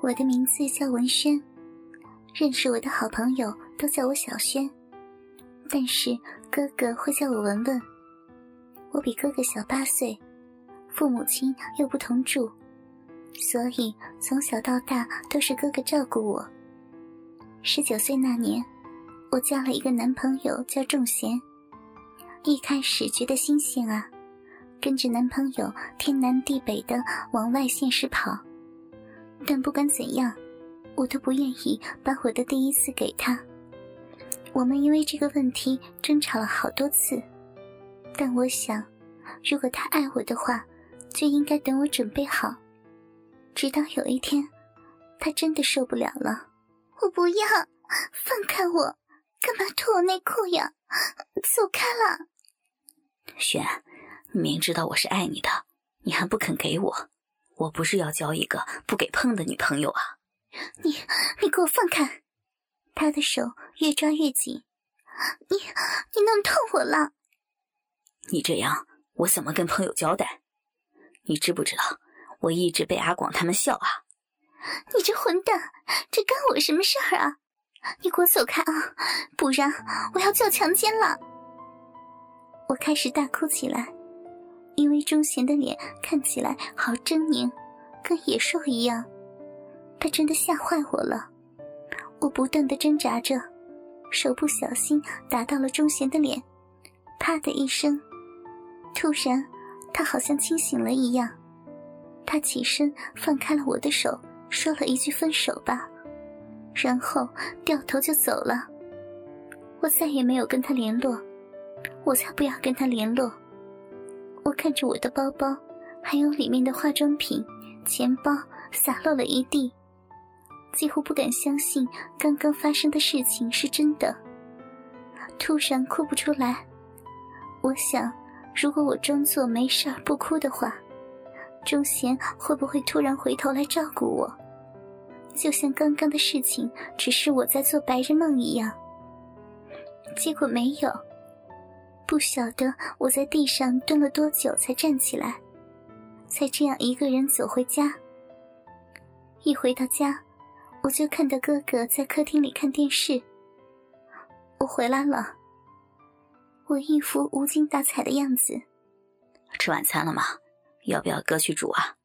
我的名字叫文轩，认识我的好朋友都叫我小轩，但是哥哥会叫我文文。我比哥哥小八岁，父母亲又不同住，所以从小到大都是哥哥照顾我。十九岁那年，我交了一个男朋友叫仲贤。一开始觉得新鲜啊，跟着男朋友天南地北的往外县市跑。但不管怎样，我都不愿意把我的第一次给他。我们因为这个问题争吵了好多次。但我想，如果他爱我的话，就应该等我准备好。直到有一天，他真的受不了了。我不要，放开我！干嘛脱我内裤呀？走开了！雪，明知道我是爱你的，你还不肯给我。我不是要交一个不给碰的女朋友啊！你，你给我放开！他的手越抓越紧，你，你弄痛我了！你这样，我怎么跟朋友交代？你知不知道，我一直被阿广他们笑啊！你这混蛋，这干我什么事儿啊？你给我走开啊，不然我要叫强奸了！我开始大哭起来。因为钟贤的脸看起来好狰狞，跟野兽一样，他真的吓坏我了。我不断的挣扎着，手不小心打到了钟贤的脸，啪的一声。突然，他好像清醒了一样，他起身放开了我的手，说了一句“分手吧”，然后掉头就走了。我再也没有跟他联络，我才不要跟他联络。我看着我的包包，还有里面的化妆品、钱包洒落了一地，几乎不敢相信刚刚发生的事情是真的。突然哭不出来，我想，如果我装作没事不哭的话，钟贤会不会突然回头来照顾我？就像刚刚的事情只是我在做白日梦一样。结果没有。不晓得我在地上蹲了多久才站起来，才这样一个人走回家。一回到家，我就看到哥哥在客厅里看电视。我回来了，我一副无精打采的样子。吃晚餐了吗？要不要哥去煮啊？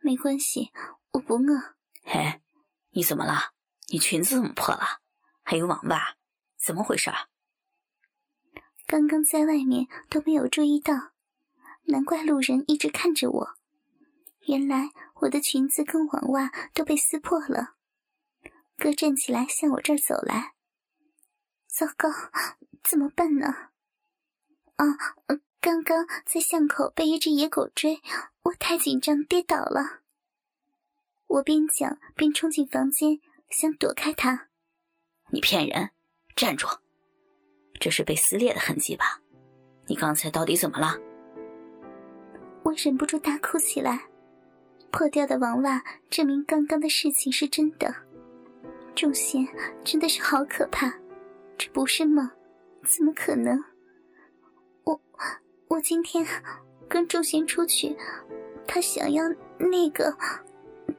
没关系，我不饿。嘿，你怎么了？你裙子怎么破了？还有网袜，怎么回事？刚刚在外面都没有注意到，难怪路人一直看着我。原来我的裙子跟网袜都被撕破了。哥站起来向我这儿走来。糟糕，怎么办呢？啊，刚刚在巷口被一只野狗追，我太紧张跌倒了。我边讲边冲进房间，想躲开他。你骗人！站住！这是被撕裂的痕迹吧？你刚才到底怎么了？我忍不住大哭起来。破掉的网袜证明刚刚的事情是真的。仲贤真的是好可怕，这不是梦，怎么可能？我我今天跟仲贤出去，他想要那个，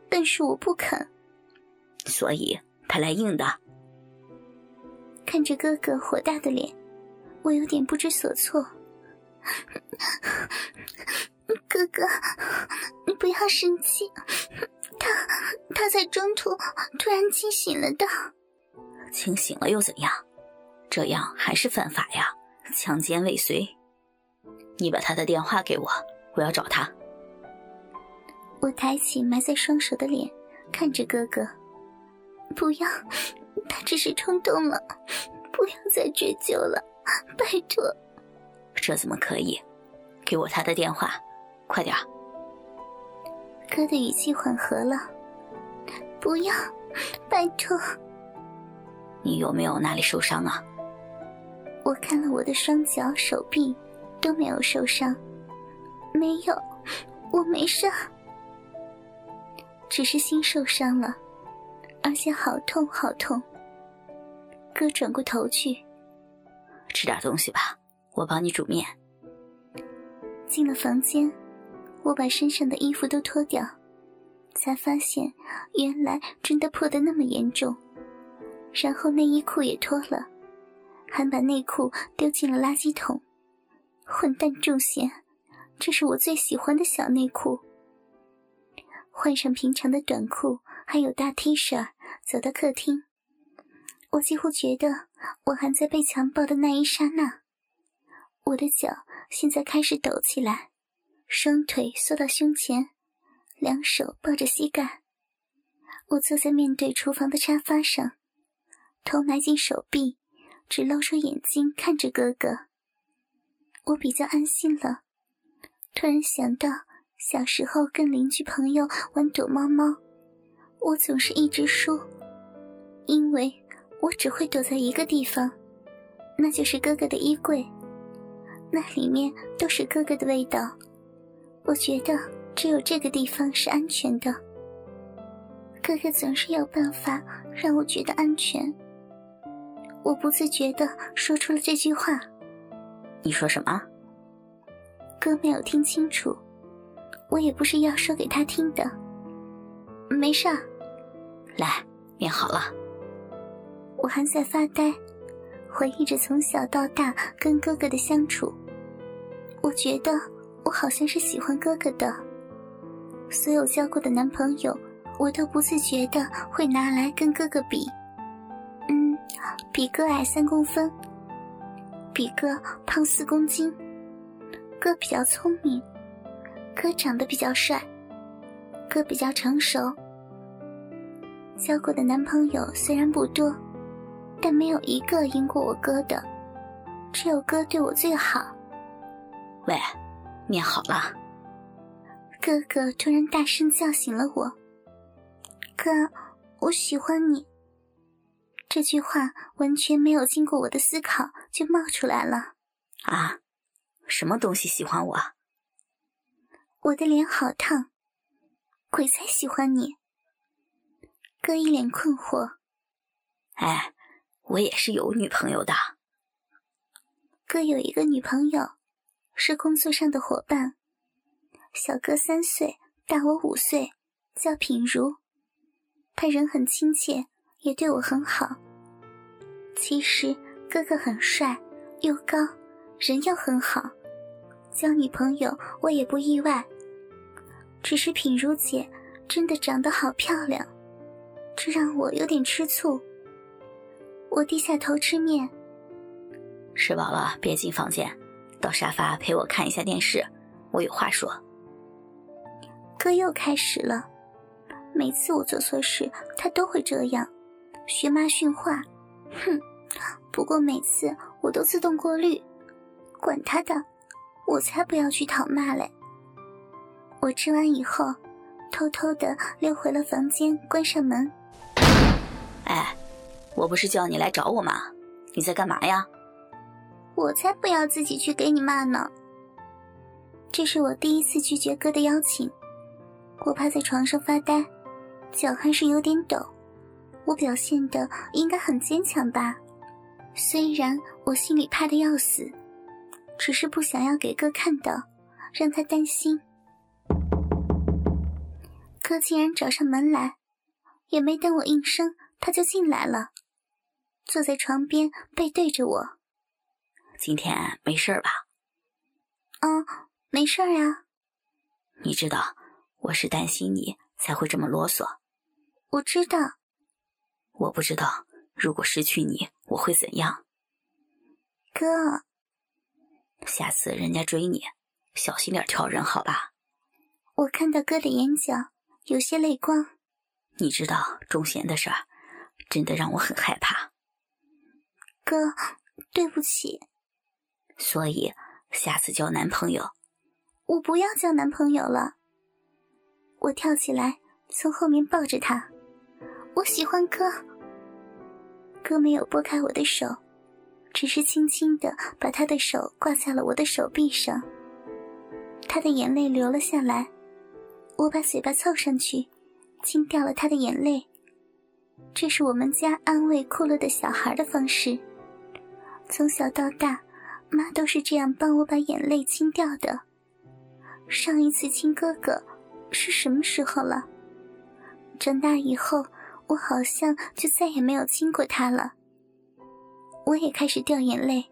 但是我不肯。所以他来硬的。看着哥哥火大的脸，我有点不知所措。哥哥，你不要生气，他他在中途突然清醒了的。清醒了又怎样？这样还是犯法呀，强奸未遂。你把他的电话给我，我要找他。我抬起埋在双手的脸，看着哥哥，不要。他只是冲动了，不要再追究了，拜托。这怎么可以？给我他的电话，快点。哥的语气缓和了，不要，拜托。你有没有哪里受伤啊？我看了我的双脚、手臂，都没有受伤，没有，我没事，只是心受伤了，而且好痛，好痛。哥转过头去，吃点东西吧，我帮你煮面。进了房间，我把身上的衣服都脱掉，才发现原来真的破得那么严重。然后内衣裤也脱了，还把内裤丢进了垃圾桶。混蛋仲贤，这是我最喜欢的小内裤。换上平常的短裤，还有大 T 恤，走到客厅。我几乎觉得，我还在被强暴的那一刹那，我的脚现在开始抖起来，双腿缩到胸前，两手抱着膝盖。我坐在面对厨房的沙发上，头埋进手臂，只露出眼睛看着哥哥。我比较安心了，突然想到小时候跟邻居朋友玩躲猫猫，我总是一直输，因为我只会躲在一个地方，那就是哥哥的衣柜，那里面都是哥哥的味道，我觉得只有这个地方是安全的。哥哥总是有办法让我觉得安全，我不自觉的说出了这句话。你说什么？哥没有听清楚，我也不是要说给他听的。没事儿，来，面好了。我还在发呆，回忆着从小到大跟哥哥的相处。我觉得我好像是喜欢哥哥的，所有交过的男朋友，我都不自觉的会拿来跟哥哥比。嗯，比哥矮三公分。比哥胖四公斤，哥比较聪明，哥长得比较帅，哥比较成熟。交过的男朋友虽然不多，但没有一个赢过我哥的，只有哥对我最好。喂，面好了。哥哥突然大声叫醒了我。哥，我喜欢你。这句话完全没有经过我的思考就冒出来了，啊，什么东西喜欢我？我的脸好烫，鬼才喜欢你！哥一脸困惑。哎，我也是有女朋友的。哥有一个女朋友，是工作上的伙伴，小哥三岁，大我五岁，叫品如。他人很亲切。也对我很好。其实哥哥很帅，又高，人又很好，交女朋友我也不意外。只是品如姐真的长得好漂亮，这让我有点吃醋。我低下头吃面。吃饱了别进房间，到沙发陪我看一下电视，我有话说。哥又开始了，每次我做错事，他都会这样。学妈训话，哼！不过每次我都自动过滤，管他的，我才不要去讨骂嘞。我吃完以后，偷偷的溜回了房间，关上门。哎，我不是叫你来找我吗？你在干嘛呀？我才不要自己去给你骂呢。这是我第一次拒绝哥的邀请，我趴在床上发呆，脚还是有点抖。我表现的应该很坚强吧，虽然我心里怕的要死，只是不想要给哥看到，让他担心。哥竟然找上门来，也没等我应声，他就进来了，坐在床边背对着我。今天没事吧？嗯，没事呀。你知道我是担心你才会这么啰嗦。我知道。我不知道，如果失去你，我会怎样？哥，下次人家追你，小心点挑人，好吧？我看到哥的眼角有些泪光。你知道钟贤的事儿，真的让我很害怕。哥，对不起。所以下次交男朋友，我不要交男朋友了。我跳起来，从后面抱着他。我喜欢哥。哥没有拨开我的手，只是轻轻的把他的手挂在了我的手臂上。他的眼泪流了下来，我把嘴巴凑上去，亲掉了他的眼泪。这是我们家安慰哭了的小孩的方式。从小到大，妈都是这样帮我把眼泪亲掉的。上一次亲哥哥是什么时候了？长大以后，我好像就再也没有亲过他了。我也开始掉眼泪，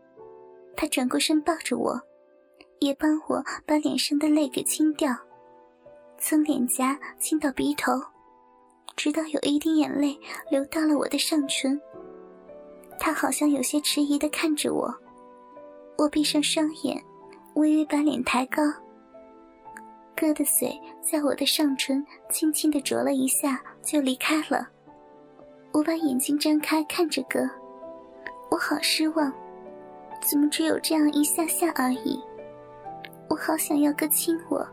他转过身抱着我，也帮我把脸上的泪给清掉，从脸颊亲到鼻头，直到有一滴眼泪流到了我的上唇。他好像有些迟疑的看着我，我闭上双眼，微微把脸抬高。哥的嘴在我的上唇轻轻的啄了一下，就离开了。我把眼睛张开看着哥，我好失望，怎么只有这样一下下而已？我好想要哥亲我，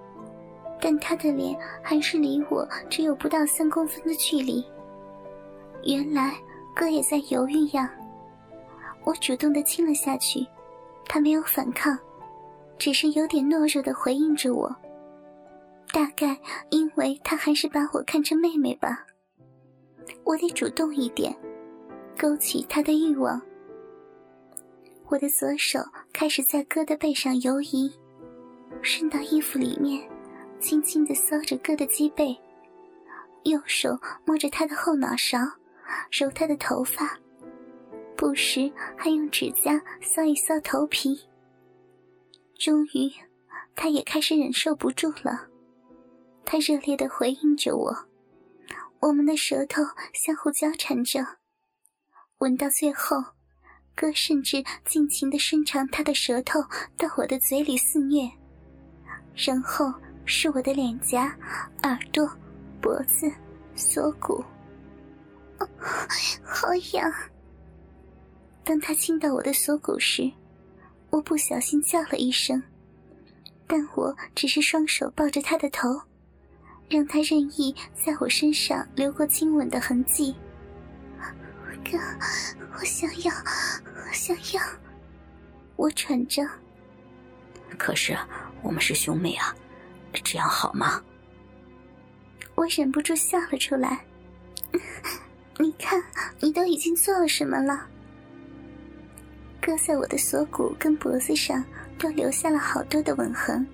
但他的脸还是离我只有不到三公分的距离。原来哥也在犹豫呀。我主动的亲了下去，他没有反抗，只是有点懦弱的回应着我。大概因为他还是把我看成妹妹吧，我得主动一点，勾起他的欲望。我的左手开始在哥的背上游移，伸到衣服里面，轻轻的搔着哥的脊背，右手摸着他的后脑勺，揉他的头发，不时还用指甲搔一搔头皮。终于，他也开始忍受不住了。他热烈的回应着我，我们的舌头相互交缠着，吻到最后，哥甚至尽情的伸长他的舌头到我的嘴里肆虐，然后是我的脸颊、耳朵、脖子、锁骨，好痒。当他亲到我的锁骨时，我不小心叫了一声，但我只是双手抱着他的头。让他任意在我身上留过亲吻的痕迹。哥，我想要，我想要。我喘着。可是我们是兄妹啊，这样好吗？我忍不住笑了出来。你看，你都已经做了什么了？哥在我的锁骨跟脖子上都留下了好多的吻痕，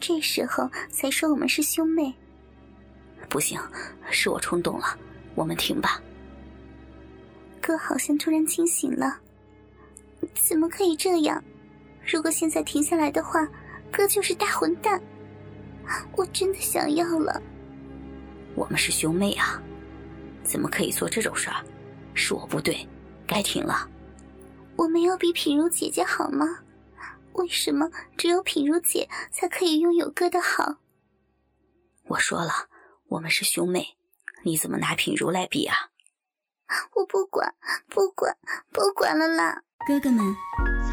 这时候才说我们是兄妹。不行，是我冲动了，我们停吧。哥好像突然清醒了，怎么可以这样？如果现在停下来的话，哥就是大混蛋。我真的想要了。我们是兄妹啊，怎么可以做这种事儿？是我不对，该停了。我没有比品如姐姐好吗？为什么只有品如姐才可以拥有哥的好？我说了。我们是兄妹，你怎么拿品如来比啊？我不管，不管，不管了啦！哥哥们，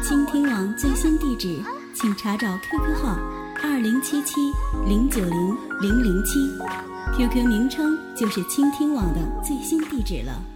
倾听网最新地址，请查找 QQ 号二零七七零九零零零七，QQ 名称就是倾听网的最新地址了。